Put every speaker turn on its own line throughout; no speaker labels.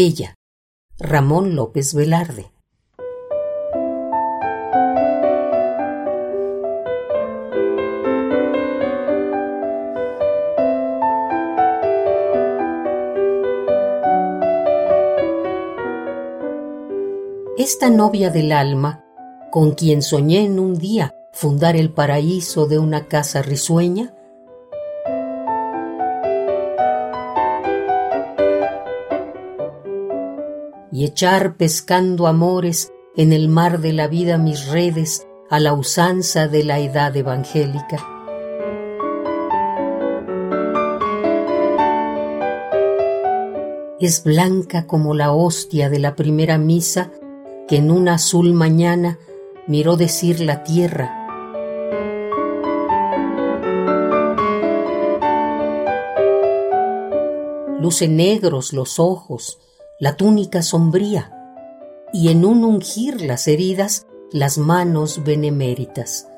Ella, Ramón López Velarde. Esta novia del alma, con quien soñé en un día fundar el paraíso de una casa risueña, y echar pescando amores en el mar de la vida mis redes a la usanza de la edad evangélica. Es blanca como la hostia de la primera misa que en una azul mañana miró decir la tierra. Luce negros los ojos, la túnica sombría, y en un ungir las heridas las manos beneméritas.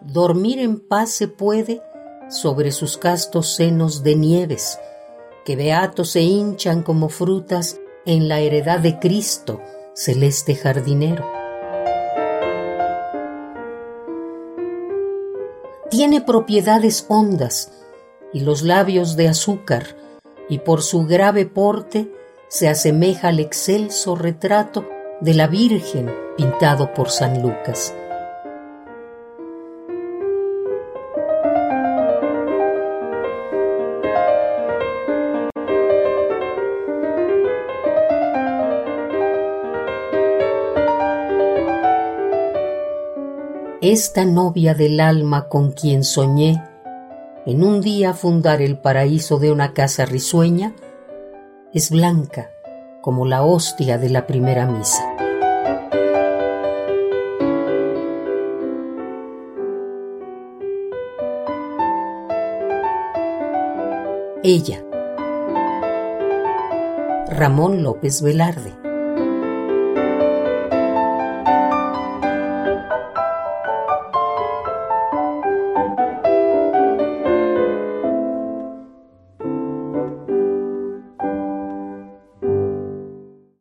Dormir en paz se puede sobre sus castos senos de nieves, que beatos se hinchan como frutas en la heredad de Cristo, celeste jardinero. Tiene propiedades hondas y los labios de azúcar, y por su grave porte se asemeja al excelso retrato de la Virgen pintado por San Lucas. Esta novia del alma con quien soñé en un día fundar el paraíso de una casa risueña, es blanca como la hostia de la primera misa. Ella, Ramón López Velarde.